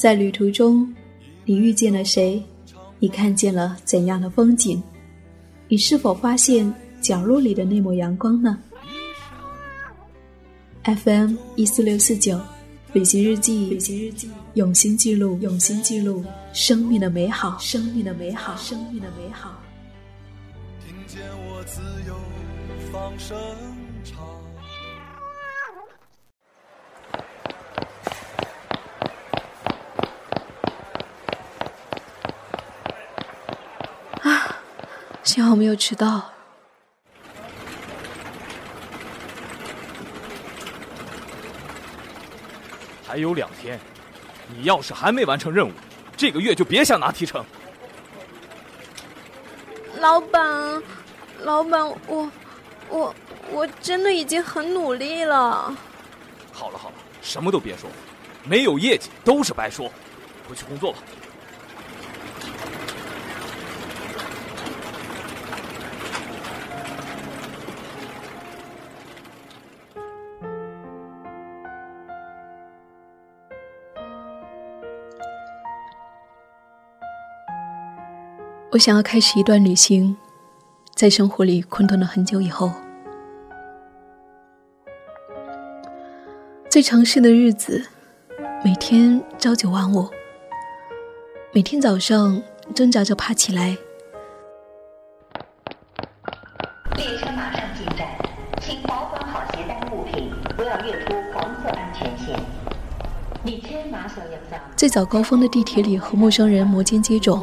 在旅途中，你遇见了谁？你看见了怎样的风景？你是否发现角落里的那抹阳光呢？FM 一四六四九，旅行日记，旅行日记，用心记录，用心记录生命的美好，生命的美好，生命的美好。听见我自由放声唱。幸好没有迟到。还有两天，你要是还没完成任务，这个月就别想拿提成。老板，老板，我，我，我真的已经很努力了。好了好了，什么都别说，没有业绩都是白说，回去工作吧。我想要开始一段旅行，在生活里困顿了很久以后，最城市的日子，每天朝九晚五，每天早上挣扎着爬起来。列车马上进站，请保管好携带物品，不要越出黄色安全线。最早高峰的地铁里，和陌生人摩肩接踵。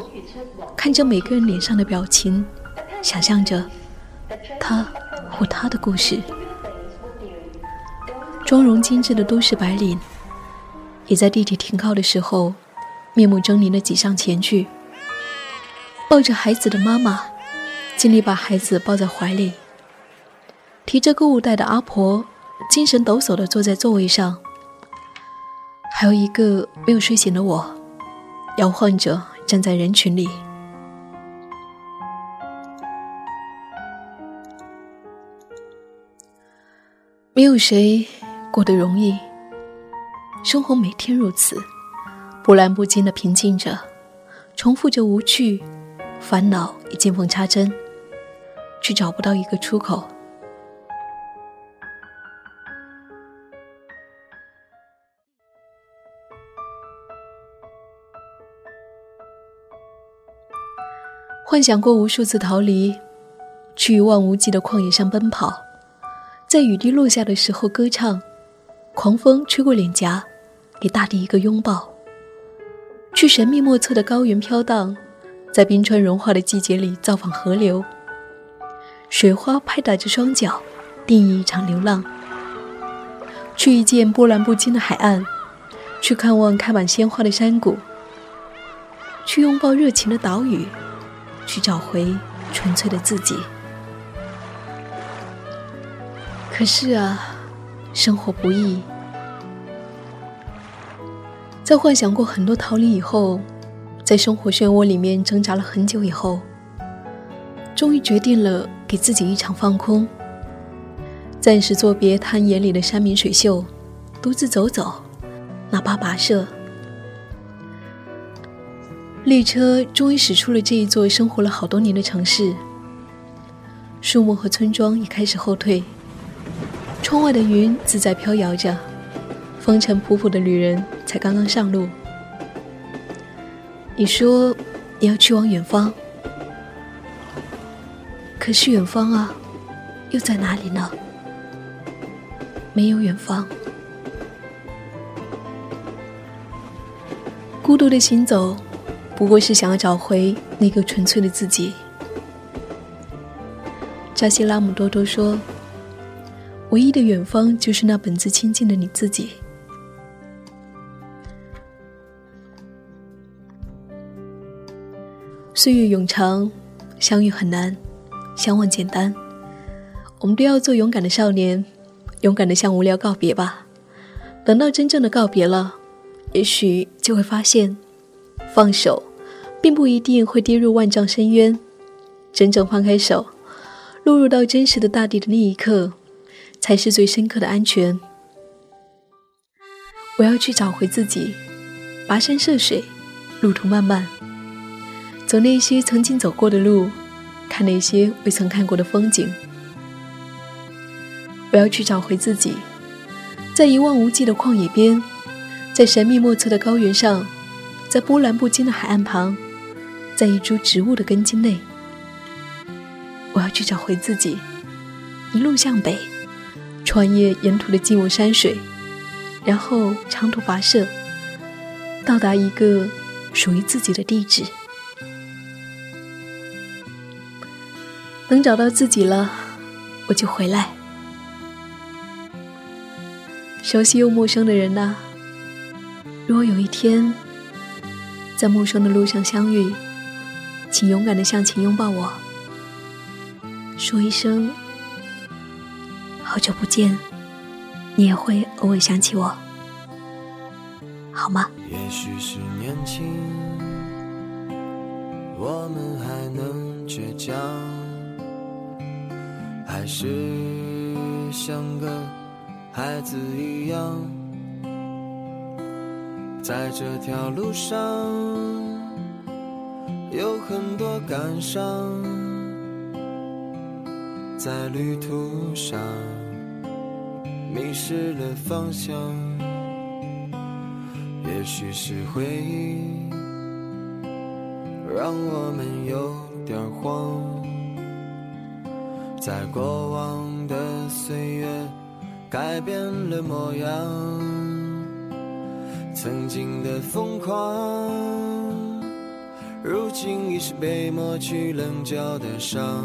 看着每个人脸上的表情，想象着他或她的故事。妆容精致的都市白领，也在地铁停靠的时候，面目狰狞的挤上前去，抱着孩子的妈妈，尽力把孩子抱在怀里。提着购物袋的阿婆，精神抖擞的坐在座位上。还有一个没有睡醒的我，摇晃着站在人群里。没有谁过得容易，生活每天如此，波澜不惊的平静着，重复着无趣，烦恼也见缝插针，却找不到一个出口。幻想过无数次逃离，去一望无际的旷野上奔跑。在雨滴落下的时候歌唱，狂风吹过脸颊，给大地一个拥抱。去神秘莫测的高原飘荡，在冰川融化的季节里造访河流。水花拍打着双脚，定义一场流浪。去一见波澜不惊的海岸，去看望开满鲜花的山谷。去拥抱热情的岛屿，去找回纯粹的自己。可是啊，生活不易。在幻想过很多逃离以后，在生活漩涡里面挣扎了很久以后，终于决定了给自己一场放空，暂时作别他眼里的山明水秀，独自走走，哪怕跋涉。列车终于驶出了这一座生活了好多年的城市，树木和村庄也开始后退。窗外的云自在飘摇着，风尘仆仆的旅人才刚刚上路。你说你要去往远方，可是远方啊，又在哪里呢？没有远方，孤独的行走，不过是想要找回那个纯粹的自己。扎西拉姆多多说。唯一的远方，就是那本自清净的你自己。岁月永长，相遇很难，相忘简单。我们都要做勇敢的少年，勇敢的向无聊告别吧。等到真正的告别了，也许就会发现，放手，并不一定会跌入万丈深渊。真正放开手，落入到真实的大地的那一刻。才是最深刻的安全。我要去找回自己，跋山涉水，路途漫漫，走那些曾经走过的路，看那些未曾看过的风景。我要去找回自己，在一望无际的旷野边，在神秘莫测的高原上，在波澜不惊的海岸旁，在一株植物的根茎内。我要去找回自己，一路向北，穿越沿途的寂寞山水，然后长途跋涉，到达一个属于自己的地址。等找到自己了，我就回来。熟悉又陌生的人呐，如果有一天在陌生的路上相遇，请勇敢的向前拥抱我，说一声“好久不见”，你也会偶尔想起我，好吗？也许是年轻，我们还能倔强，还是像个。孩子一样，在这条路上有很多感伤，在旅途上迷失了方向，也许是回忆让我们有点慌，在过往的岁月。改变了模样，曾经的疯狂，如今已是被抹去棱角的伤，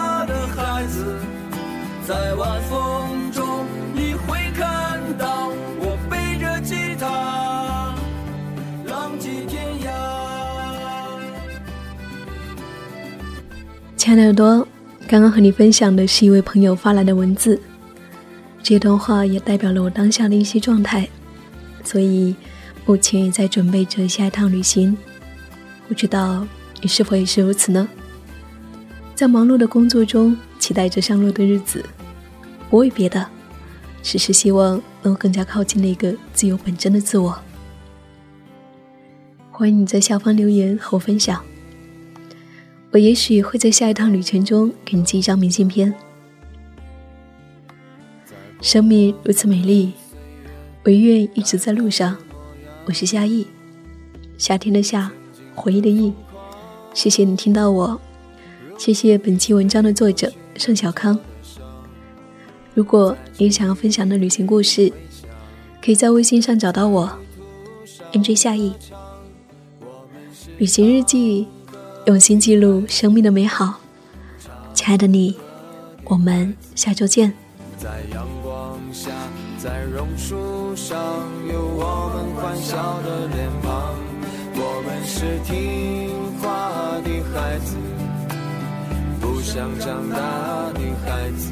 在晚风中，你会看到我背着吉他，浪迹天涯。亲爱的耳朵，刚刚和你分享的是一位朋友发来的文字。这段话也代表了我当下的一些状态，所以目前也在准备着下一趟旅行。不知道你是否也是如此呢？在忙碌的工作中，期待着上路的日子，不为别的，只是希望能更加靠近那个自由本真的自我。欢迎你在下方留言和我分享，我也许会在下一趟旅程中给你寄一张明信片。生命如此美丽，我愿一直在路上。我是夏意，夏天的夏，回忆的忆。谢谢你听到我，谢谢本期文章的作者盛小康。如果你想要分享的旅行故事，可以在微信上找到我，nj 夏意。旅行日记，用心记录生命的美好。亲爱的你，我们下周见。在阳光下在榕树上有我们欢笑的脸庞，我们是听话的孩子，不想长大的孩子，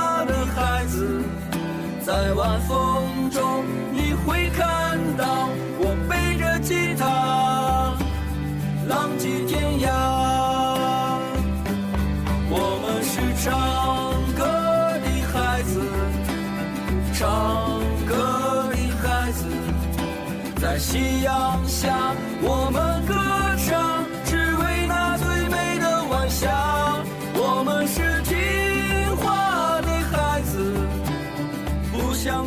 晚风中，你会看到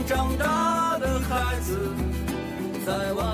长大的孩子，在外。